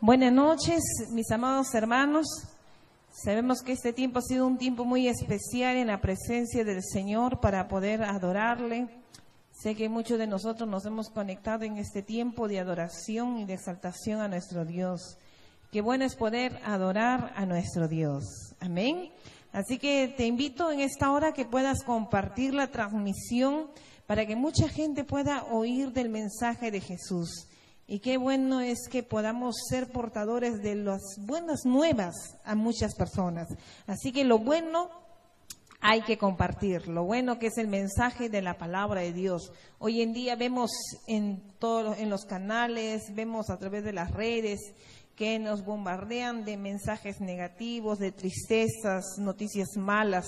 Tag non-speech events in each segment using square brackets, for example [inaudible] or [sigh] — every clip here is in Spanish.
Buenas noches, mis amados hermanos. Sabemos que este tiempo ha sido un tiempo muy especial en la presencia del Señor para poder adorarle. Sé que muchos de nosotros nos hemos conectado en este tiempo de adoración y de exaltación a nuestro Dios. Qué bueno es poder adorar a nuestro Dios. Amén. Así que te invito en esta hora que puedas compartir la transmisión para que mucha gente pueda oír del mensaje de Jesús. Y qué bueno es que podamos ser portadores de las buenas nuevas a muchas personas. Así que lo bueno hay que compartir, lo bueno que es el mensaje de la palabra de Dios. Hoy en día vemos en todos en los canales, vemos a través de las redes que nos bombardean de mensajes negativos, de tristezas, noticias malas.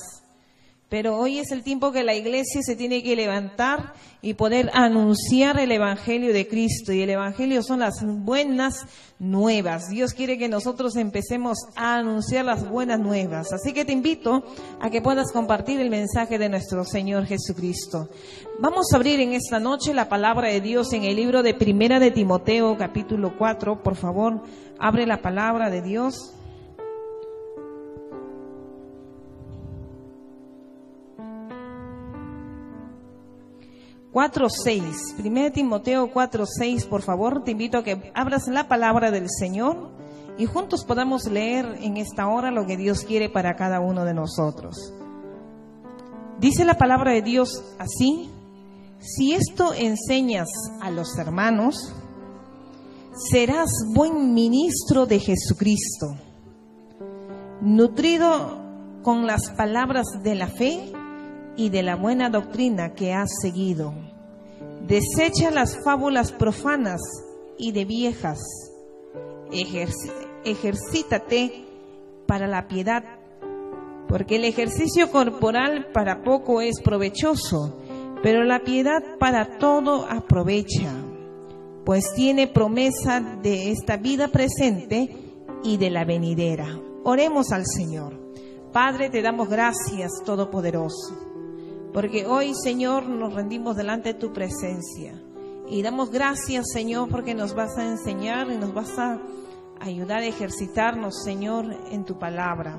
Pero hoy es el tiempo que la iglesia se tiene que levantar y poder anunciar el Evangelio de Cristo. Y el Evangelio son las buenas nuevas. Dios quiere que nosotros empecemos a anunciar las buenas nuevas. Así que te invito a que puedas compartir el mensaje de nuestro Señor Jesucristo. Vamos a abrir en esta noche la palabra de Dios en el libro de Primera de Timoteo, capítulo 4. Por favor, abre la palabra de Dios. 4.6, 1 Timoteo 4.6, por favor, te invito a que abras la palabra del Señor y juntos podamos leer en esta hora lo que Dios quiere para cada uno de nosotros. Dice la palabra de Dios así, si esto enseñas a los hermanos, serás buen ministro de Jesucristo, nutrido con las palabras de la fe y de la buena doctrina que has seguido. Desecha las fábulas profanas y de viejas. ejercítate para la piedad, porque el ejercicio corporal para poco es provechoso, pero la piedad para todo aprovecha, pues tiene promesa de esta vida presente y de la venidera. Oremos al Señor. Padre, te damos gracias, Todopoderoso porque hoy, Señor, nos rendimos delante de tu presencia. Y damos gracias, Señor, porque nos vas a enseñar y nos vas a ayudar a ejercitarnos, Señor, en tu palabra.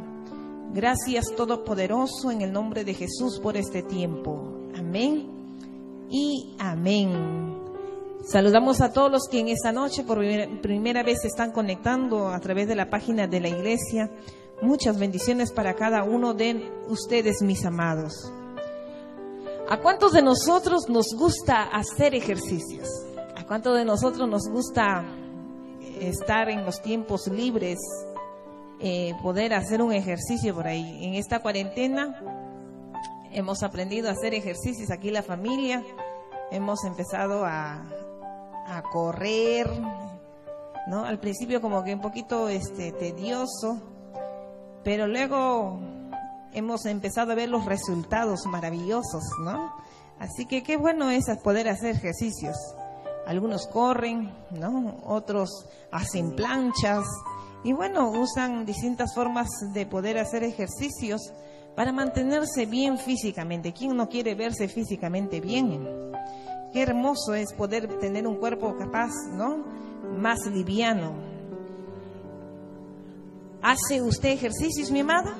Gracias, Todopoderoso, en el nombre de Jesús por este tiempo. Amén y amén. Saludamos a todos los que en esta noche por primera vez se están conectando a través de la página de la iglesia. Muchas bendiciones para cada uno de ustedes, mis amados. ¿A cuántos de nosotros nos gusta hacer ejercicios? ¿A cuántos de nosotros nos gusta estar en los tiempos libres, eh, poder hacer un ejercicio por ahí? En esta cuarentena hemos aprendido a hacer ejercicios aquí la familia, hemos empezado a, a correr, ¿no? Al principio como que un poquito este, tedioso, pero luego hemos empezado a ver los resultados maravillosos, ¿no? Así que qué bueno es poder hacer ejercicios. Algunos corren, ¿no? Otros hacen planchas y bueno, usan distintas formas de poder hacer ejercicios para mantenerse bien físicamente. ¿Quién no quiere verse físicamente bien? Qué hermoso es poder tener un cuerpo capaz, ¿no? Más liviano. ¿Hace usted ejercicios, mi amada?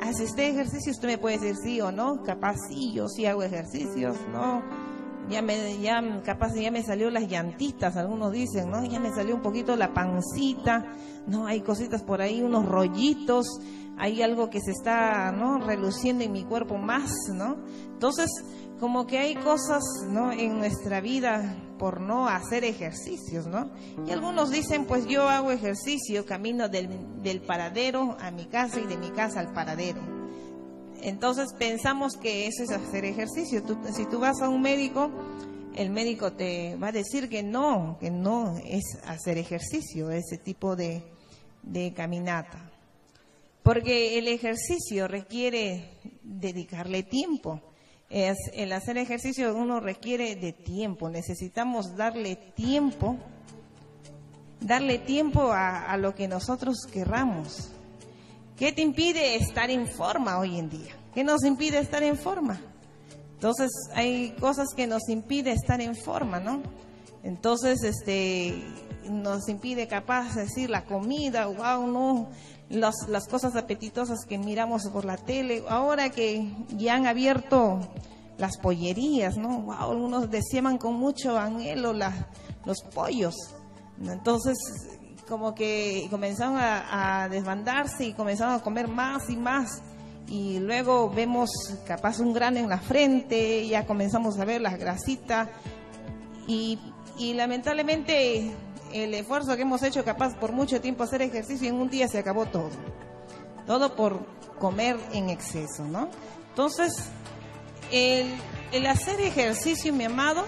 ¿Hace este ejercicio? Usted me puede decir sí o no, capaz sí, yo sí hago ejercicios, ¿no? Ya me, ya, capaz ya me salió las llantitas, algunos dicen, ¿no? Ya me salió un poquito la pancita, ¿no? Hay cositas por ahí, unos rollitos, hay algo que se está, ¿no? Reluciendo en mi cuerpo más, ¿no? Entonces, como que hay cosas, ¿no? En nuestra vida por no hacer ejercicios, ¿no? Y algunos dicen, pues yo hago ejercicio, camino del, del paradero a mi casa y de mi casa al paradero. Entonces pensamos que eso es hacer ejercicio. si tú vas a un médico, el médico te va a decir que no, que no es hacer ejercicio, ese tipo de, de caminata. Porque el ejercicio requiere dedicarle tiempo es el hacer ejercicio uno requiere de tiempo, necesitamos darle tiempo, darle tiempo a, lo que nosotros querramos. ¿Qué te impide estar en forma hoy en día? ¿Qué nos impide estar en forma? Entonces hay cosas que nos impide estar en forma, ¿no? Entonces, este, nos impide capaz decir la comida, wow, no, las, las cosas apetitosas que miramos por la tele, ahora que ya han abierto las pollerías, ¿no? Wow, algunos deseaban con mucho anhelo los pollos. Entonces, como que comenzaron a, a, desbandarse y comenzaron a comer más y más. Y luego vemos capaz un grano en la frente, ya comenzamos a ver las grasitas. Y, y lamentablemente el esfuerzo que hemos hecho capaz por mucho tiempo hacer ejercicio en un día se acabó todo. Todo por comer en exceso, ¿no? Entonces, el, el hacer ejercicio, mi amado,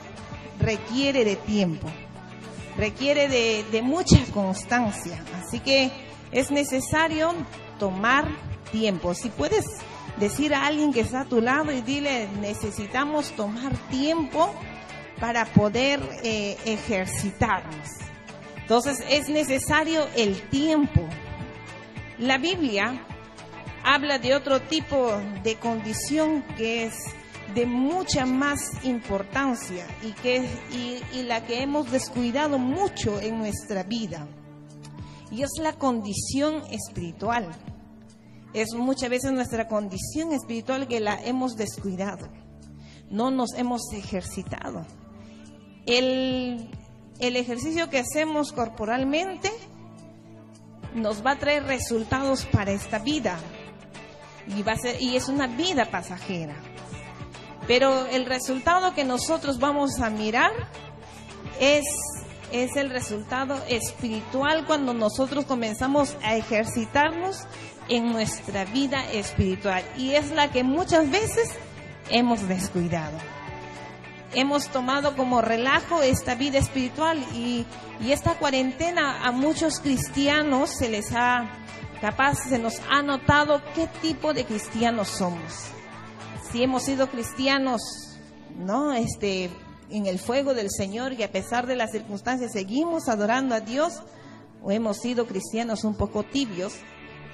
requiere de tiempo, requiere de, de mucha constancia. Así que es necesario tomar tiempo. Si puedes decir a alguien que está a tu lado y dile, necesitamos tomar tiempo para poder eh, ejercitarnos. Entonces es necesario el tiempo. La Biblia habla de otro tipo de condición que es de mucha más importancia y, que, y, la que hemos descuidado mucho en nuestra vida. Y es la condición espiritual. Es muchas veces nuestra condición espiritual que la hemos descuidado. No nos hemos ejercitado. El, el ejercicio que hacemos corporalmente nos va a traer resultados para esta vida. Y, va a ser, y es una vida pasajera. Pero el resultado que nosotros vamos a mirar es, es el resultado espiritual cuando nosotros comenzamos a ejercitarnos en nuestra vida espiritual. Y es la que muchas veces hemos descuidado. Hemos tomado como relajo esta vida espiritual y, y esta cuarentena a muchos cristianos se les ha capaz, se nos ha notado qué tipo de cristianos somos si hemos sido cristianos, ¿no? Este, en el fuego del Señor y a pesar de las circunstancias seguimos adorando a Dios, o hemos sido cristianos un poco tibios,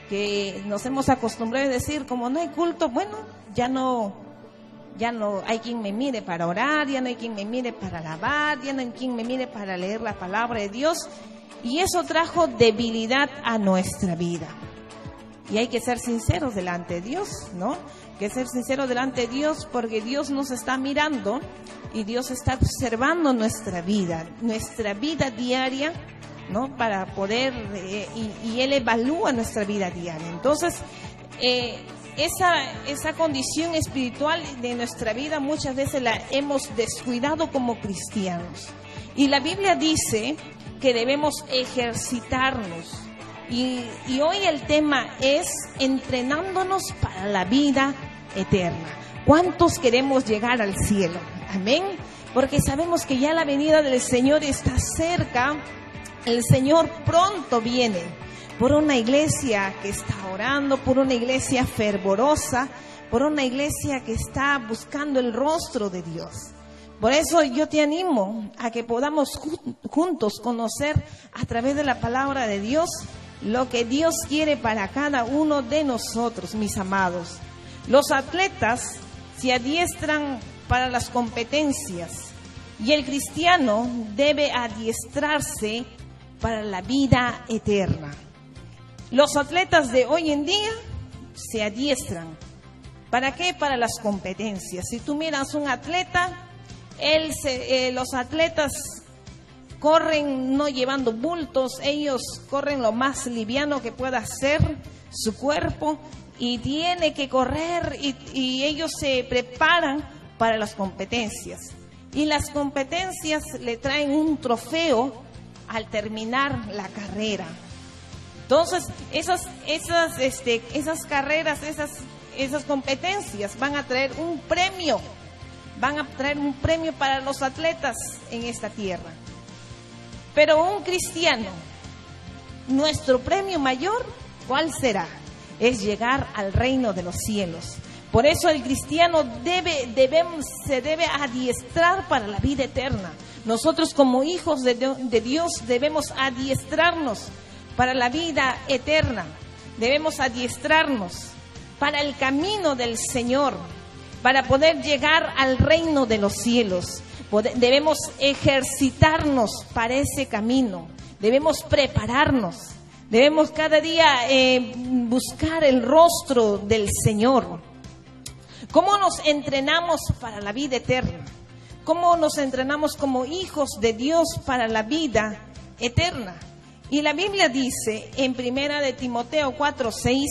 que nos hemos acostumbrado a decir, como no hay culto, bueno, ya no, ya no hay quien me mire para orar, ya no hay quien me mire para alabar, ya no hay quien me mire para leer la palabra de Dios, y eso trajo debilidad a nuestra vida. Y hay que ser sinceros delante de Dios, ¿no? que ser sincero delante de Dios porque Dios nos está mirando y Dios está observando nuestra vida, nuestra vida diaria, ¿no? Para poder, eh, y, Él evalúa nuestra vida diaria. Entonces, eh, esa, esa condición espiritual de nuestra vida muchas veces la hemos descuidado como cristianos. Y la Biblia dice que debemos ejercitarnos y, hoy el tema es entrenándonos para la vida eterna. ¿Cuántos queremos llegar al cielo? Amén. Porque sabemos que ya la venida del Señor está cerca. El Señor pronto viene por una iglesia que está orando, por una iglesia fervorosa, por una iglesia que está buscando el rostro de Dios. Por eso yo te animo a que podamos juntos conocer a través de la palabra de Dios lo que Dios quiere para cada uno de nosotros, mis amados. Los atletas se adiestran para las competencias y el cristiano debe adiestrarse para la vida eterna. Los atletas de hoy en día se adiestran. ¿Para qué? Para las competencias. Si tú miras un atleta, él se, eh, los atletas corren no llevando bultos, ellos corren lo más liviano que pueda ser su cuerpo y tiene que correr y, ellos se preparan para las competencias. Y las competencias le traen un trofeo al terminar la carrera. Entonces, esas, esas, este, esas carreras, esas, esas competencias van a traer un premio, van a traer un premio para los atletas en esta tierra. Pero un cristiano, nuestro premio mayor, ¿cuál será? Es llegar al reino de los cielos. Por eso el cristiano debe, debemos, se debe adiestrar para la vida eterna. Nosotros como hijos de, de Dios debemos adiestrarnos para la vida eterna. Debemos adiestrarnos para el camino del Señor, para poder llegar al reino de los cielos. Debemos ejercitarnos para ese camino. debemos prepararnos, debemos cada día eh, buscar el rostro del Señor. ¿Cómo nos entrenamos para la vida eterna? ¿Cómo nos entrenamos como hijos de Dios para la vida eterna? Y la Biblia dice en primera de Timoteo 4, 6,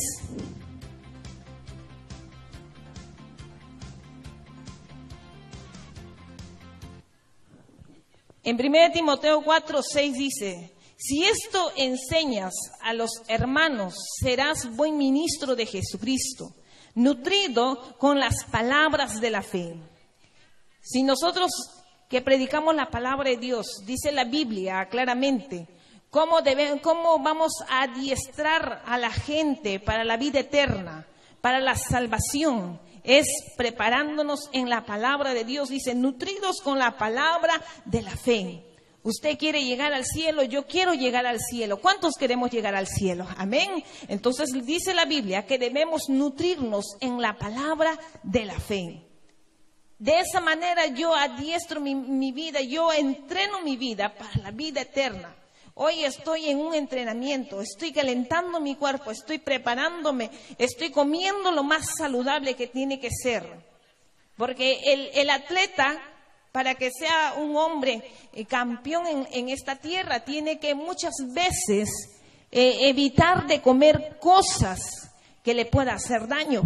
En 1 Timoteo 4, 6 dice, si esto enseñas a los hermanos, serás buen ministro de Jesucristo, nutrido con las palabras de la fe. Si nosotros que predicamos la palabra de Dios, dice la Biblia claramente, cómo, vamos a adiestrar a la gente para la vida eterna, para la salvación, es preparándonos en la palabra de Dios, dice, nutridos con la palabra de la fe. Usted quiere llegar al cielo, yo quiero llegar al cielo. ¿Cuántos queremos llegar al cielo? Amén. Entonces dice la Biblia que debemos nutrirnos en la palabra de la fe. De esa manera yo adiestro mi, mi vida, yo entreno mi vida para la vida eterna. Hoy estoy en un entrenamiento, estoy calentando mi cuerpo, estoy preparándome, estoy comiendo lo más saludable que tiene que ser. Porque el, atleta, para que sea un hombre eh, campeón en, esta tierra, tiene que muchas veces eh, evitar de comer cosas que le pueda hacer daño,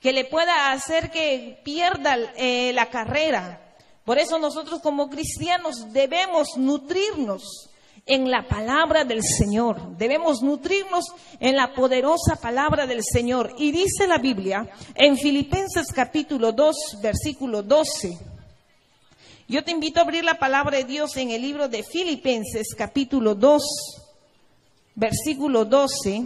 que le pueda hacer que pierda eh, la carrera. Por eso nosotros como cristianos debemos nutrirnos en la palabra del Señor. Debemos nutrirnos en la poderosa palabra del Señor. Y dice la Biblia en Filipenses capítulo 2, versículo 12. Yo te invito a abrir la palabra de Dios en el libro de Filipenses capítulo 2, versículo 12.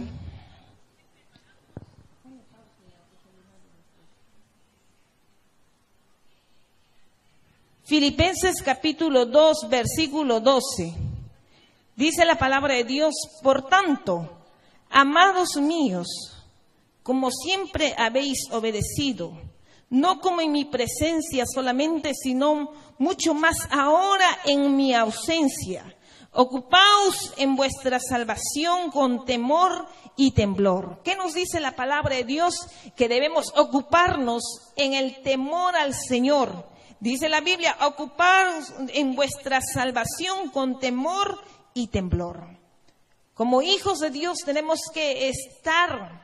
Filipenses capítulo 2, versículo 12. Dice la palabra de Dios, por tanto, amados míos, como siempre habéis obedecido, no como en mi presencia solamente, sino mucho más ahora en mi ausencia. Ocupaos en vuestra salvación con temor y temblor. ¿Qué nos dice la palabra de Dios? Que debemos ocuparnos en el temor al Señor. Dice la Biblia, ocupaos en vuestra salvación con temor y temblor. Como hijos de Dios tenemos que estar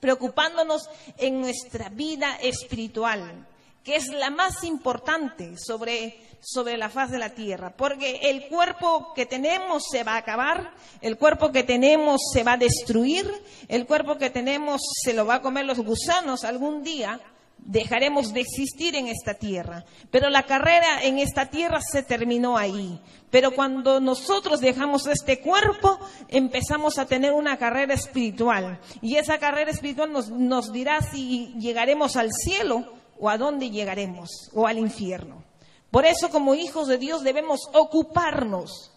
preocupándonos en nuestra vida espiritual, que es la más importante sobre, sobre la faz de la tierra, porque el cuerpo que tenemos se va a acabar, el cuerpo que tenemos se va a destruir, el cuerpo que tenemos se lo va a comer los gusanos algún día, dejaremos de existir en esta tierra. Pero la carrera en esta tierra se terminó ahí. Pero cuando nosotros dejamos este cuerpo, empezamos a tener una carrera espiritual. Y esa carrera espiritual nos, nos dirá si llegaremos al cielo o a dónde llegaremos, o al infierno. Por eso como hijos de Dios debemos ocuparnos.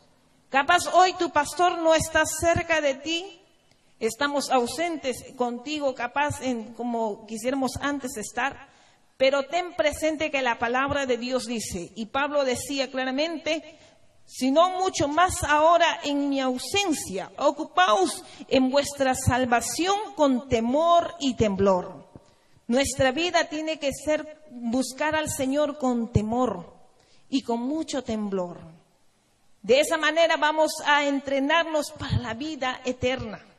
Capaz hoy tu pastor no está cerca de ti, estamos ausentes contigo, capaz en como quisiéramos antes estar, pero ten presente que la palabra de Dios dice, y Pablo decía claramente, sino mucho más ahora en mi ausencia, ocupaos en vuestra salvación con temor y temblor. Nuestra vida tiene que ser buscar al Señor con temor y con mucho temblor. De esa manera vamos a entrenarnos para la vida eterna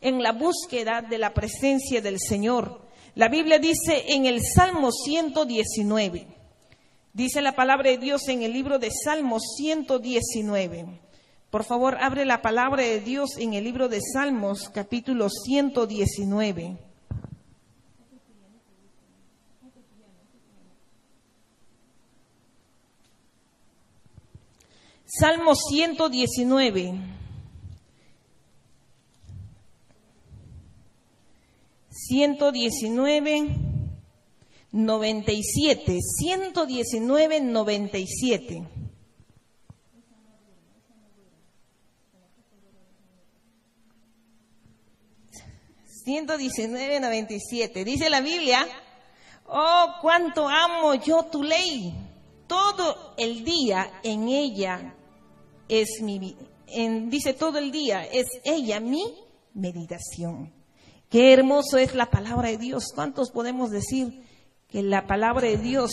en la búsqueda de la presencia del Señor. La Biblia dice en el Salmo 119, dice la palabra de Dios en el libro de Salmos 119. Por favor, abre la palabra de Dios en el libro de Salmos, capítulo 119. Salmo 119. 119, 97, 119, 97. Ciento diecinueve noventa y siete. Dice la Biblia, oh, cuánto amo yo tu ley. Todo el día en ella es mi, dice todo el día, es ella mi meditación. Qué hermoso es la palabra de Dios. ¿Cuántos podemos decir que la palabra de Dios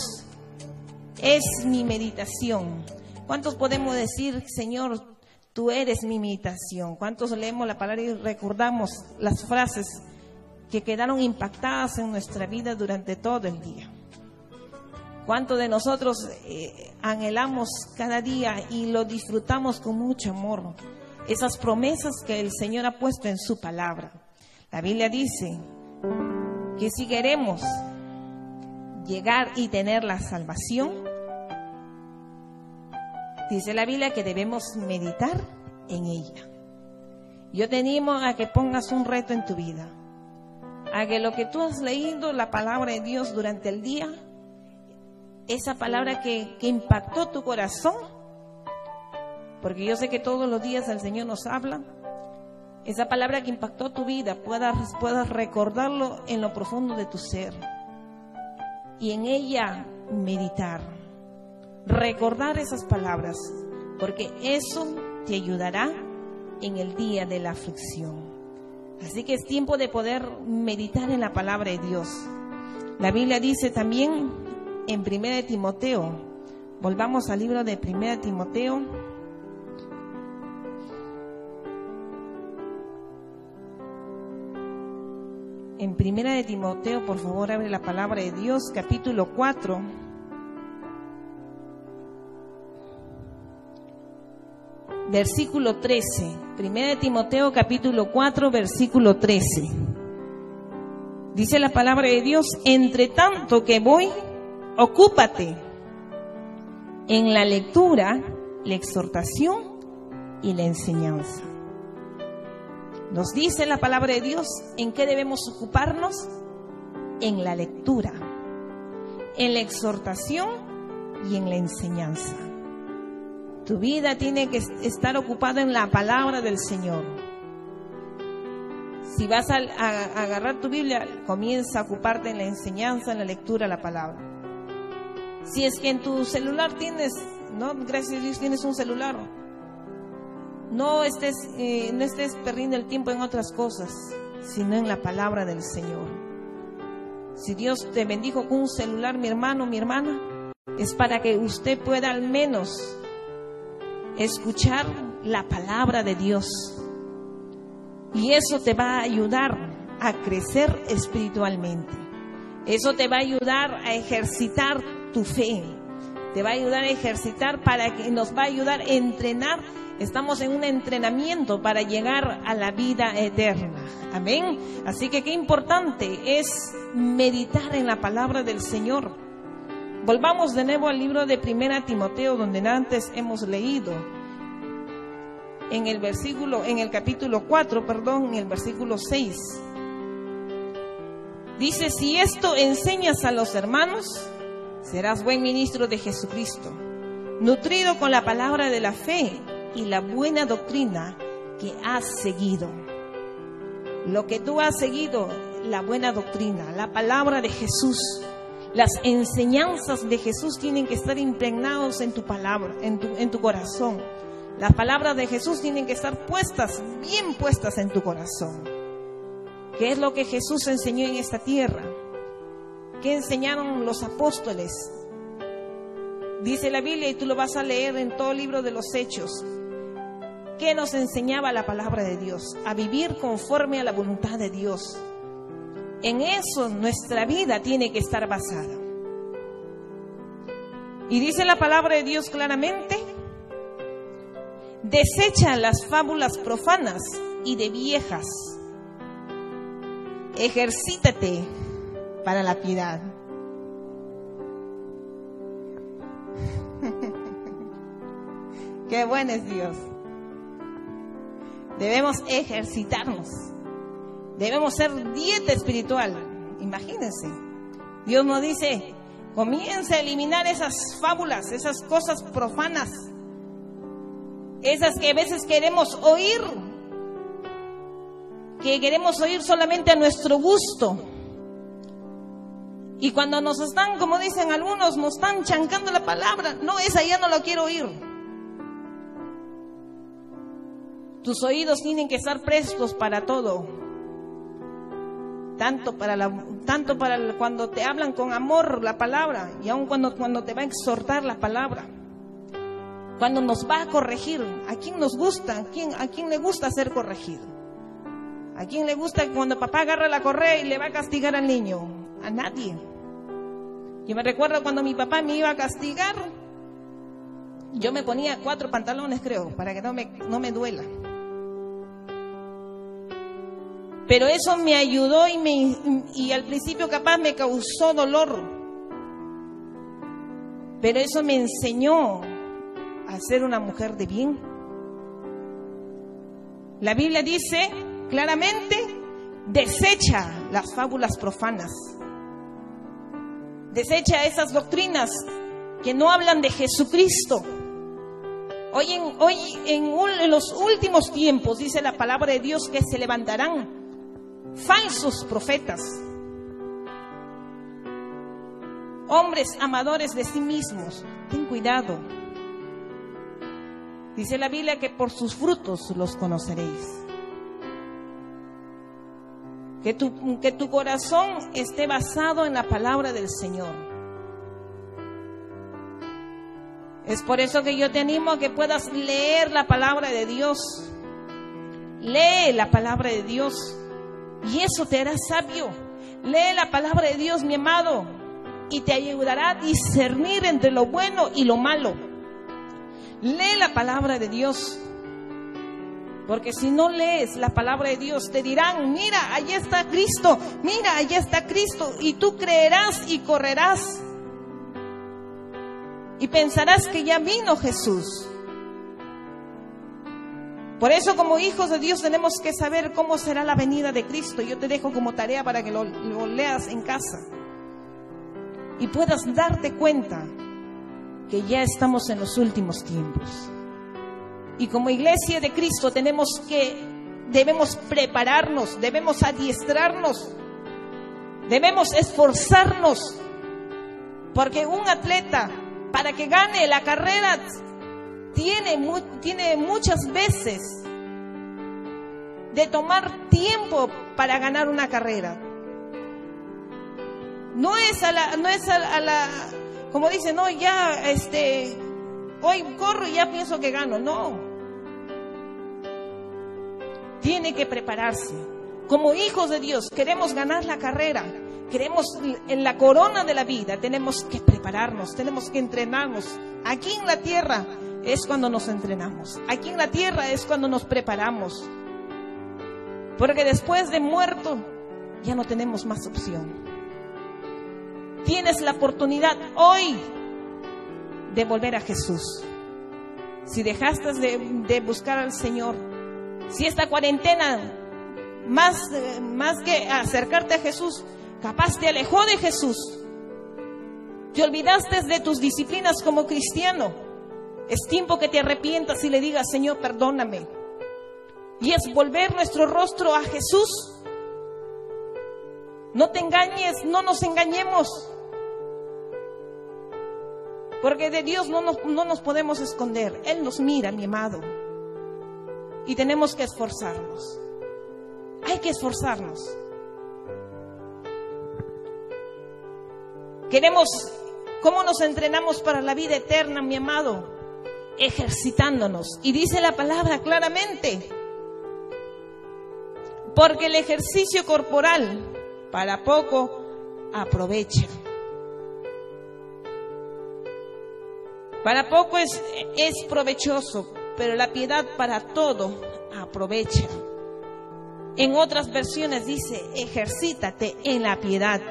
es mi meditación? ¿Cuántos podemos decir, Señor, tú eres mi meditación? ¿Cuántos leemos la palabra y recordamos las frases que quedaron impactadas en nuestra vida durante todo el día? ¿Cuántos de nosotros eh, anhelamos cada día y lo disfrutamos con mucho amor? Esas promesas que el Señor ha puesto en su palabra. La Biblia dice que si queremos llegar y tener la salvación, dice la Biblia que debemos meditar en ella. Yo te animo a que pongas un reto en tu vida, a que lo que tú has leído, la palabra de Dios durante el día, esa palabra que, impactó tu corazón, porque yo sé que todos los días el Señor nos habla, esa palabra que impactó tu vida, puedas, puedas recordarlo en lo profundo de tu ser y en ella meditar, recordar esas palabras, porque eso te ayudará en el día de la aflicción. Así que es tiempo de poder meditar en la palabra de Dios. La Biblia dice también en 1 Timoteo. Volvamos al libro de 1 Timoteo. En 1 de Timoteo, por favor, abre la palabra de Dios, capítulo 4. Versículo 13. 1 de Timoteo, capítulo 4, versículo 13. Dice la palabra de Dios, entre tanto que voy, Ocúpate en la lectura, la exhortación y la enseñanza. Nos dice la palabra de Dios en qué debemos ocuparnos en la lectura, en la exhortación y en la enseñanza. Tu vida tiene que estar ocupada en la palabra del Señor. Si vas a, agarrar tu Biblia, comienza a ocuparte en la enseñanza, en la lectura, la palabra. Si es que en tu celular tienes, no, gracias a Dios tienes un celular, no estés, eh, no estés perdiendo el tiempo en otras cosas, sino en la palabra del Señor. Si Dios te bendijo con un celular, mi hermano, mi hermana, es para que usted pueda al menos escuchar la palabra de Dios. Y eso te va a ayudar a crecer espiritualmente. Eso te va a ayudar a ejercitar tu fe. Te va a ayudar a ejercitar para que nos va a ayudar a entrenar. Estamos en un entrenamiento para llegar a la vida eterna. Amén. Así que qué importante es meditar en la palabra del Señor. Volvamos de nuevo al libro de Primera Timoteo, donde antes hemos leído. En el versículo, en el capítulo 4, perdón, en el versículo 6. Dice, si esto enseñas a los hermanos, serás buen ministro de Jesucristo, nutrido con la palabra de la fe y la buena doctrina que has seguido. Lo que tú has seguido, la buena doctrina, la palabra de Jesús, las enseñanzas de Jesús tienen que estar impregnados en tu palabra, en tu, en tu corazón. Las palabras de Jesús tienen que estar puestas, bien puestas en tu corazón. ¿Qué es lo que Jesús enseñó en esta tierra? ¿Qué enseñaron los apóstoles? Dice la Biblia y tú lo vas a leer en todo el libro de los Hechos. ¿Qué nos enseñaba la palabra de Dios? A vivir conforme a la voluntad de Dios. En eso nuestra vida tiene que estar basada. Y dice la palabra de Dios claramente, desecha las fábulas profanas y de viejas. Ejercítate para la piedad. [laughs] Qué bueno es Dios. Debemos ejercitarnos. Debemos ser dieta espiritual. Imagínense. Dios nos dice, comienza a eliminar esas fábulas, esas cosas profanas. Esas que a veces queremos oír. Que queremos oír solamente a nuestro gusto y cuando nos están, como dicen algunos, nos están chancando la palabra, no, esa ya no la quiero oír. Tus oídos tienen que estar prestos para todo. Tanto para, la, tanto para cuando te hablan con amor la palabra y aun cuando, cuando te va a exhortar la palabra. Cuando nos va a corregir. ¿A quién nos gusta? ¿A quién, a quién le gusta ser corregido? ¿A quién le gusta cuando papá agarra la correa y le va a castigar al niño? A nadie. Yo me recuerdo cuando mi papá me iba a castigar, yo me ponía cuatro pantalones, creo, para que no me, no me duela. Pero eso me ayudó y, me, y al principio capaz me causó dolor. Pero eso me enseñó a ser una mujer de bien. La Biblia dice claramente, desecha las fábulas profanas. Desecha esas doctrinas que no hablan de Jesucristo. Hoy, en, en los últimos tiempos dice la palabra de Dios que se levantarán falsos profetas, hombres amadores de sí mismos. Ten cuidado. Dice la Biblia que por sus frutos los conoceréis. Que tu, que tu corazón esté basado en la palabra del Señor. Es por eso que yo te animo a que puedas leer la palabra de Dios. Lee la palabra de Dios. Y eso te hará sabio. Lee la palabra de Dios, mi amado, y te ayudará a discernir entre lo bueno y lo malo. Lee la palabra de Dios. Porque si no lees la palabra de Dios, te dirán, mira, allí está Cristo, mira, allí está Cristo, y tú creerás y correrás. Y pensarás que ya vino Jesús. Por eso como hijos de Dios tenemos que saber cómo será la venida de Cristo. Yo te dejo como tarea para que lo, leas en casa y puedas darte cuenta que ya estamos en los últimos tiempos. Y como iglesia de Cristo tenemos que, debemos prepararnos, debemos adiestrarnos, debemos esforzarnos, porque un atleta, para que gane la carrera, tiene, tiene muchas veces de tomar tiempo para ganar una carrera. No es a la, no es a la, como dice, no, ya, este, hoy corro y ya pienso que gano. No. Tiene que prepararse. Como hijos de Dios, queremos ganar la carrera, queremos en la corona de la vida, tenemos que prepararnos, tenemos que entrenarnos. Aquí en la tierra es cuando nos entrenamos. Aquí en la tierra es cuando nos preparamos. Porque después de muerto ya no tenemos más opción. Tienes la oportunidad hoy de volver a Jesús. Si dejaste de, buscar al Señor, si esta cuarentena, más, más que acercarte a Jesús, capaz te alejó de Jesús, te olvidaste de tus disciplinas como cristiano, es tiempo que te arrepientas y le digas, Señor, perdóname. Y es volver nuestro rostro a Jesús. No te engañes, no nos engañemos. Porque de Dios no nos, no nos podemos esconder. Él nos mira, mi amado. Y tenemos que esforzarnos. Hay que esforzarnos. Queremos, ¿cómo nos entrenamos para la vida eterna, mi amado? Ejercitándonos. Y dice la palabra claramente, porque el ejercicio corporal para poco aprovecha. Para poco es, es provechoso, pero la piedad para todo aprovecha. En otras versiones dice, ejercítate en la piedad.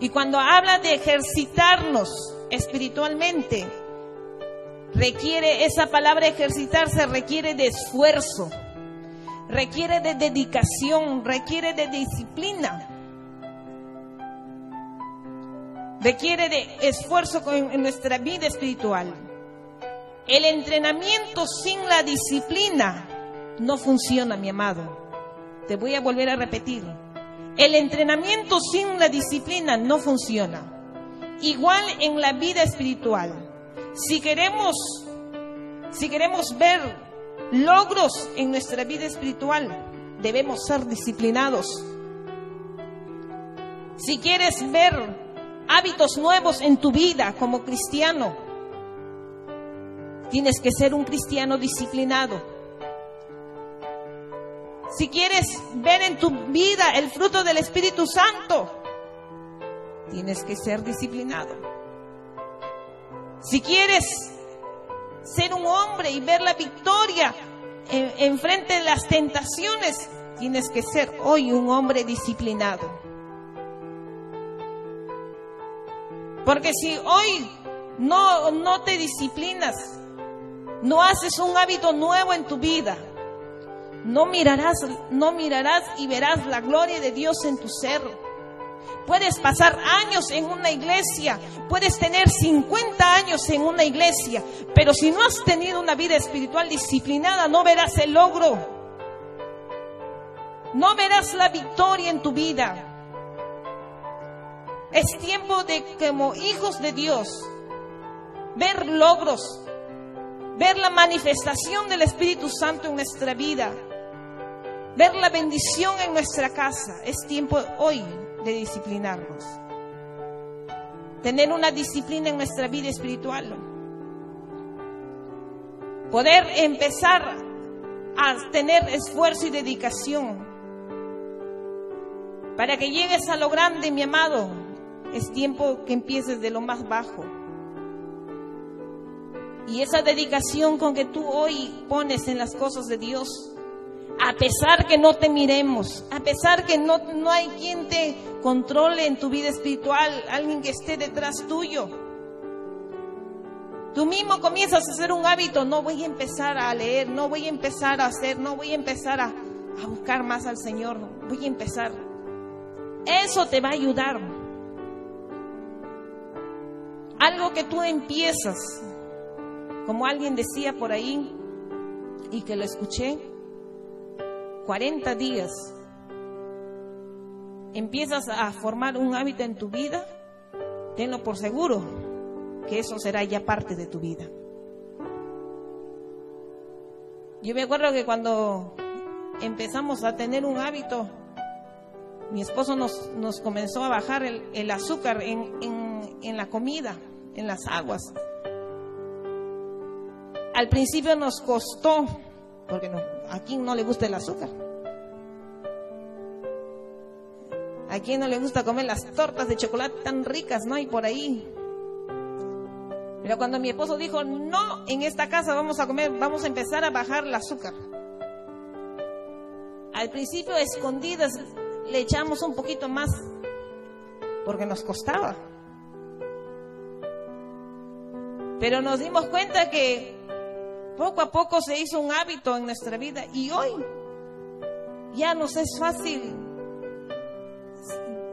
Y cuando habla de ejercitarnos, espiritualmente. Requiere, esa palabra ejercitarse requiere de esfuerzo, requiere de dedicación, requiere de disciplina, requiere de esfuerzo en nuestra vida espiritual. El entrenamiento sin la disciplina no funciona, mi amado. Te voy a volver a repetir. El entrenamiento sin la disciplina no funciona. Igual en la vida espiritual. Si queremos Si queremos ver logros en nuestra vida espiritual, debemos ser disciplinados. Si quieres ver hábitos nuevos en tu vida como cristiano, tienes que ser un cristiano disciplinado. Si quieres ver en tu vida el fruto del Espíritu Santo, tienes que ser disciplinado. Si quieres ser un hombre y ver la victoria en, frente de las tentaciones, tienes que ser hoy un hombre disciplinado. Porque si hoy no, no te disciplinas, no haces un hábito nuevo en tu vida, no mirarás, no mirarás y verás la gloria de Dios en tu ser. Puedes pasar años en una iglesia, puedes tener 50 años en una iglesia, pero si no has tenido una vida espiritual disciplinada, no verás el logro. No verás la victoria en tu vida. Es tiempo de, como hijos de Dios, ver logros, ver la manifestación del Espíritu Santo en nuestra vida, ver la bendición en nuestra casa. Es tiempo hoy de disciplinarnos. Tener una disciplina en nuestra vida espiritual. Poder empezar a tener esfuerzo y dedicación. Para que llegues a lo grande, mi amado, es tiempo que empieces de lo más bajo. Y esa dedicación con que tú hoy pones en las cosas de Dios, a pesar que no te miremos, a pesar que no, no hay quien te controle en tu vida espiritual, alguien que esté detrás tuyo. Tú mismo comienzas a hacer un hábito, no voy a empezar a leer, no voy a empezar a hacer, no voy a empezar a, a buscar más al Señor, voy a empezar. Eso te va a ayudar. Algo que tú empiezas, como alguien decía por ahí y que lo escuché, 40 días empiezas a formar un hábito en tu vida, tenlo por seguro que eso será ya parte de tu vida. Yo me acuerdo que cuando empezamos a tener un hábito, mi esposo nos, comenzó a bajar el, azúcar en, en la comida, en las aguas. Al principio nos costó, porque no, a quién no le gusta el azúcar. ¿A quién no le gusta comer las tortas de chocolate tan ricas, no? hay por ahí. Pero cuando mi esposo dijo, no, en esta casa vamos a comer, vamos a empezar a bajar el azúcar. Al principio, escondidas, le echamos un poquito más, porque nos costaba. Pero nos dimos cuenta que poco a poco se hizo un hábito en nuestra vida y hoy ya nos es fácil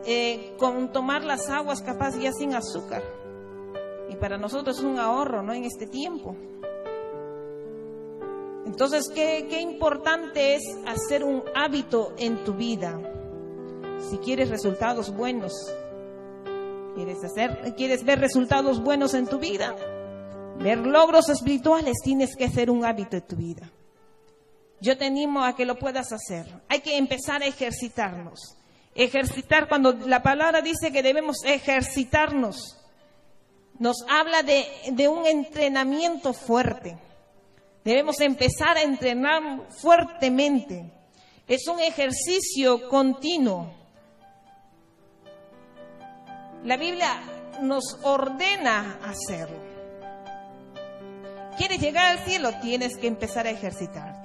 eh, con tomar las aguas capaz ya sin azúcar. Y para nosotros es un ahorro, ¿no? En este tiempo. Entonces, ¿qué, qué importante es hacer un hábito en tu vida? Si quieres resultados buenos, ¿quieres, hacer, ¿quieres ver resultados buenos en tu vida? Ver logros espirituales, tienes que hacer un hábito en tu vida. Yo te animo a que lo puedas hacer. Hay que empezar a ejercitarnos. Ejercitar, cuando la palabra dice que debemos ejercitarnos, nos habla de, un entrenamiento fuerte. Debemos empezar a entrenar fuertemente. Es un ejercicio continuo. La Biblia nos ordena hacerlo. ¿Quieres llegar al cielo? Tienes que empezar a ejercitar.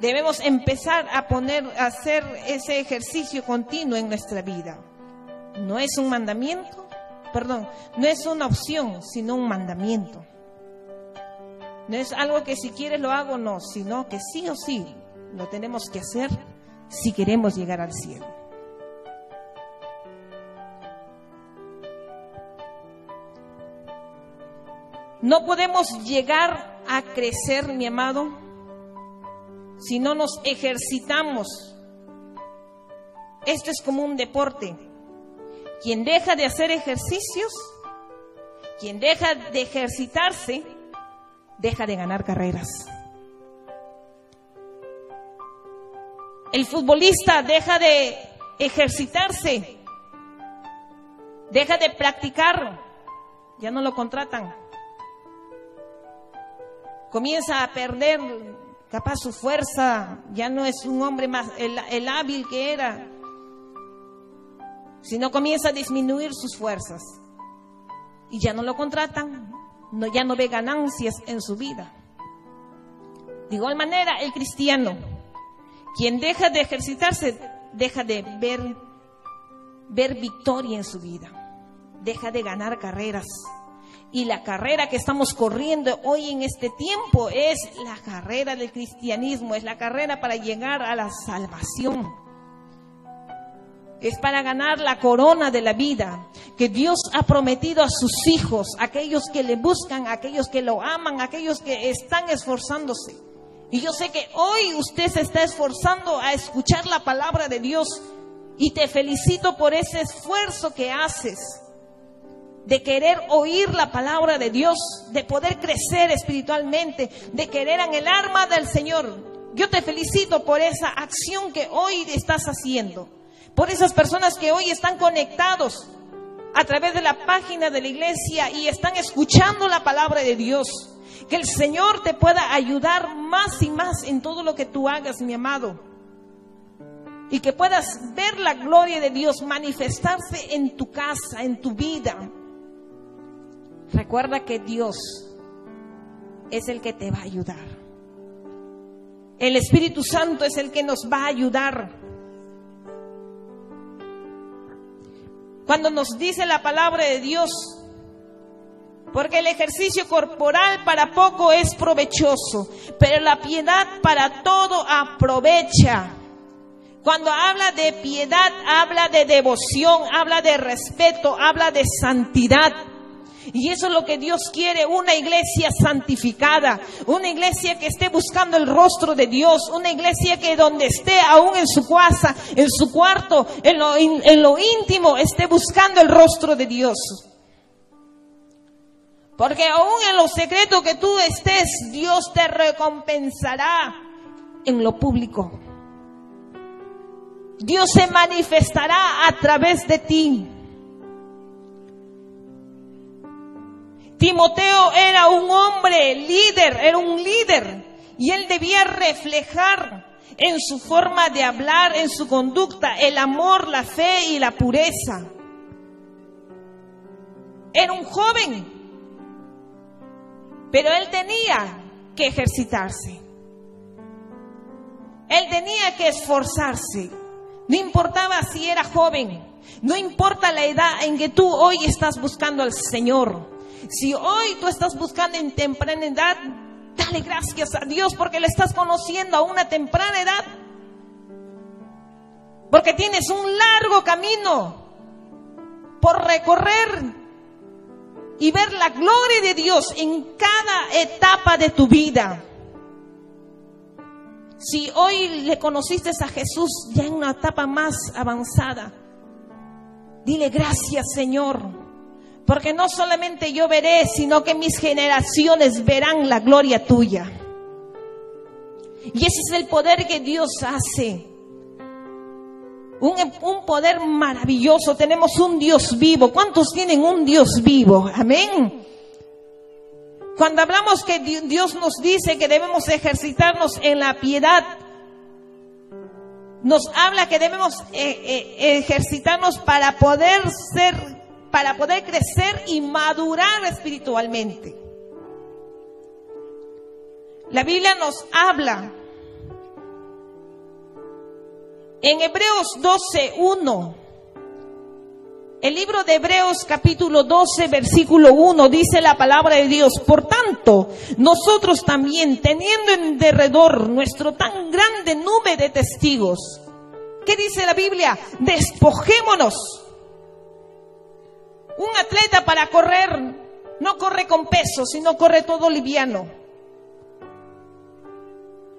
Debemos empezar a poner, a hacer ese ejercicio continuo en nuestra vida. No es un mandamiento, perdón, no es una opción, sino un mandamiento. No es algo que si quieres lo hago, no, sino que sí o sí lo tenemos que hacer si queremos llegar al cielo. No podemos llegar a crecer, mi amado, si no nos ejercitamos. Esto es como un deporte. Quien deja de hacer ejercicios, Quien deja de ejercitarse, deja de ganar carreras. El futbolista deja de ejercitarse, deja de practicar, ya no lo contratan. Comienza a perder capaz su fuerza, ya no es un hombre más el, hábil que era, sino comienza a disminuir sus fuerzas. Y ya no lo contratan, no, ya no ve ganancias en su vida. De igual manera, el cristiano quien deja de ejercitarse, deja de ver, ver victoria en su vida, deja de ganar carreras. Y la carrera que estamos corriendo hoy en este tiempo es la carrera del cristianismo, es la carrera para llegar a la salvación. Es para ganar la corona de la vida que Dios ha prometido a sus hijos, aquellos que le buscan, aquellos que lo aman, aquellos que están esforzándose. Y yo sé que hoy usted se está esforzando a escuchar la palabra de Dios y te felicito por ese esfuerzo que haces de querer oír la palabra de Dios, de poder crecer espiritualmente, de querer en el arma del Señor. Yo te felicito por esa acción que hoy estás haciendo, por esas personas que hoy están conectados a través de la página de la iglesia y están escuchando la palabra de Dios. Que el Señor te pueda ayudar más y más en todo lo que tú hagas, mi amado. Y que puedas ver la gloria de Dios manifestarse en tu casa, en tu vida. Recuerda que Dios es el que te va a ayudar. El Espíritu Santo es el que nos va a ayudar. Cuando nos dice la palabra de Dios, porque el ejercicio corporal para poco es provechoso, pero la piedad para todo aprovecha. Cuando habla de piedad, habla de devoción, habla de respeto, habla de santidad. Y eso es lo que Dios quiere, una iglesia santificada, una iglesia que esté buscando el rostro de Dios, una iglesia que donde esté, aún en su casa, en su cuarto, en lo, en lo íntimo, esté buscando el rostro de Dios. Porque aún en lo secreto que tú estés, Dios te recompensará en lo público. Dios se manifestará a través de ti. Timoteo era un hombre líder, era un líder, y él debía reflejar en su forma de hablar, en su conducta, el amor, la fe y la pureza. Era un joven pero él tenía que ejercitarse. Él tenía que esforzarse. No importaba si era joven. No importa la edad en que tú hoy estás buscando al Señor. Si hoy tú estás buscando en temprana edad, dale gracias a Dios porque le estás conociendo a una temprana edad. Porque tienes un largo camino por recorrer y ver la gloria de Dios en cada etapa de tu vida. Si hoy le conociste a Jesús ya en una etapa más avanzada, dile gracias Señor, porque no solamente yo veré, sino que mis generaciones verán la gloria tuya. Y ese es el poder que Dios hace un, poder maravilloso. Tenemos un Dios vivo. ¿Cuántos tienen un Dios vivo? Amén. Cuando hablamos que Dios nos dice que debemos ejercitarnos en la piedad, nos habla que debemos eh, eh, ejercitarnos para poder ser, para poder crecer y madurar espiritualmente. La Biblia nos habla en Hebreos 12, 1, el libro de Hebreos capítulo 12, versículo 1 dice la palabra de Dios, por tanto, nosotros también, teniendo en derredor nuestro tan grande número de testigos, ¿qué dice la Biblia? Despojémonos. Un atleta para correr no corre con peso, sino corre todo liviano.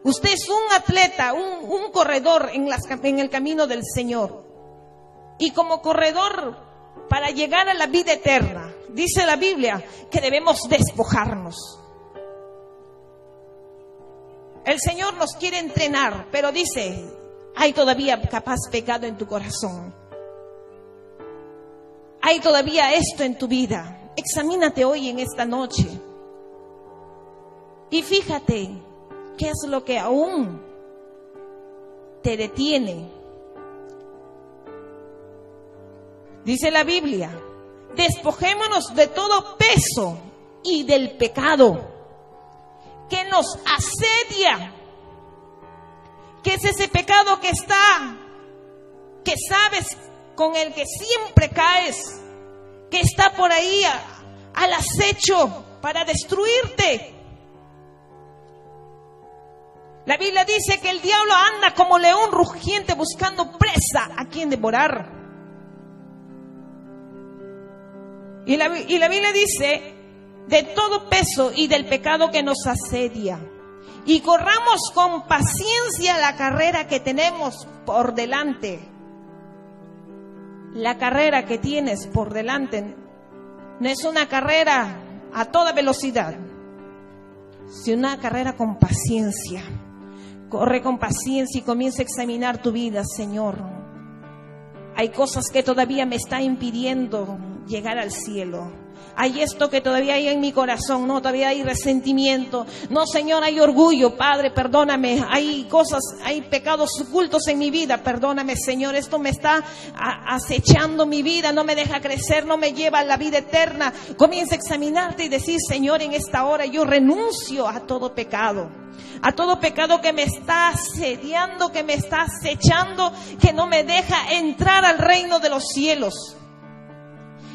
Usted es un atleta, un, corredor en, en el camino del Señor. Y como corredor, para llegar a la vida eterna, dice la Biblia que debemos despojarnos. El Señor nos quiere entrenar, pero dice, hay todavía capaz pecado en tu corazón. Hay todavía esto en tu vida. Examínate hoy en esta noche. Y fíjate qué es lo que aún te detiene. Dice la Biblia, despojémonos de todo peso y del pecado que nos asedia, que es ese pecado que está, que sabes con el que siempre caes, que está por ahí al acecho para destruirte. La Biblia dice que el diablo anda como león rugiente buscando presa a quien devorar. Y la, y la Biblia dice de todo peso y del pecado que nos asedia. Y corramos con paciencia la carrera que tenemos por delante. La carrera que tienes por delante no es una carrera a toda velocidad, sino una carrera con paciencia. Corre con paciencia y comienza a examinar tu vida, Señor. Hay cosas que todavía me están impidiendo llegar al cielo. Hay esto que todavía hay en mi corazón, no, todavía hay resentimiento. No, Señor, hay orgullo, Padre, perdóname. Hay cosas, hay pecados ocultos en mi vida, perdóname, Señor. Esto me está acechando mi vida, no me deja crecer, no me lleva a la vida eterna. Comienza a examinarte y decir, Señor, en esta hora yo renuncio a todo pecado a todo pecado que me está asediando, que me está acechando, que no me deja entrar al reino de los cielos.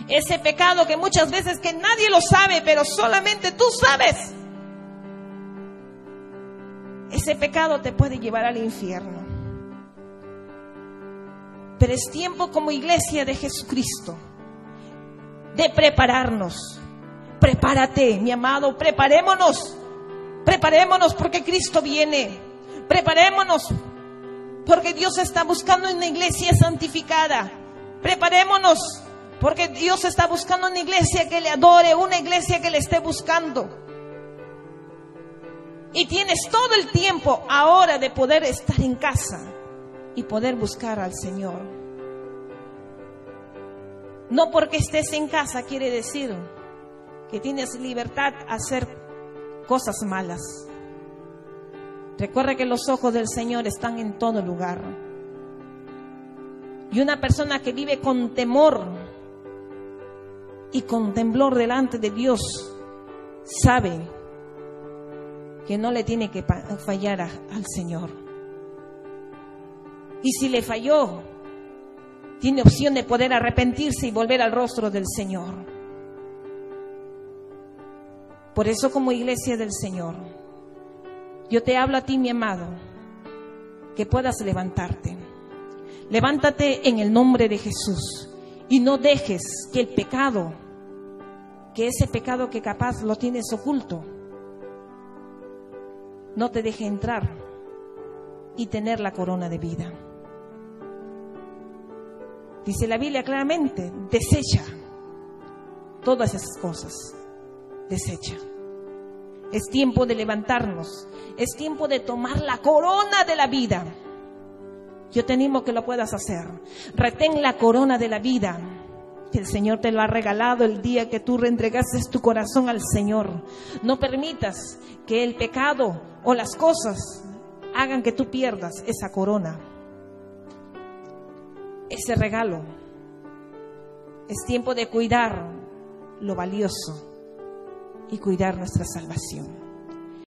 Ese pecado que muchas veces que nadie lo sabe, pero solamente tú sabes. Ese pecado te puede llevar al infierno. Pero es tiempo como iglesia de Jesucristo de prepararnos. Prepárate, mi amado, preparémonos. Preparémonos porque Cristo viene. Preparémonos porque Dios está buscando una iglesia santificada. Preparémonos porque Dios está buscando una iglesia que le adore, una iglesia que le esté buscando. Y tienes todo el tiempo ahora de poder estar en casa y poder buscar al Señor. No porque estés en casa quiere decir que tienes libertad a hacer cosas malas. Recuerda que los ojos del Señor están en todo lugar. Y una persona que vive con temor y con temblor delante de Dios sabe que no le tiene que fallar al Señor. Y si le falló, tiene opción de poder arrepentirse y volver al rostro del Señor. Por eso como iglesia del Señor, yo te hablo a ti, mi amado, que puedas levantarte. Levántate en el nombre de Jesús y no dejes que el pecado que ese pecado que capaz lo tienes oculto no te deje entrar y tener la corona de vida. Dice la Biblia claramente, desecha todas esas cosas, desecha. Es tiempo de levantarnos, es tiempo de tomar la corona de la vida. Yo te animo que lo puedas hacer. Retén la corona de la vida que el Señor te lo ha regalado el día que tú reentregaste tu corazón al Señor. No permitas que el pecado o las cosas hagan que tú pierdas esa corona, ese regalo. Es tiempo de cuidar lo valioso y cuidar nuestra salvación.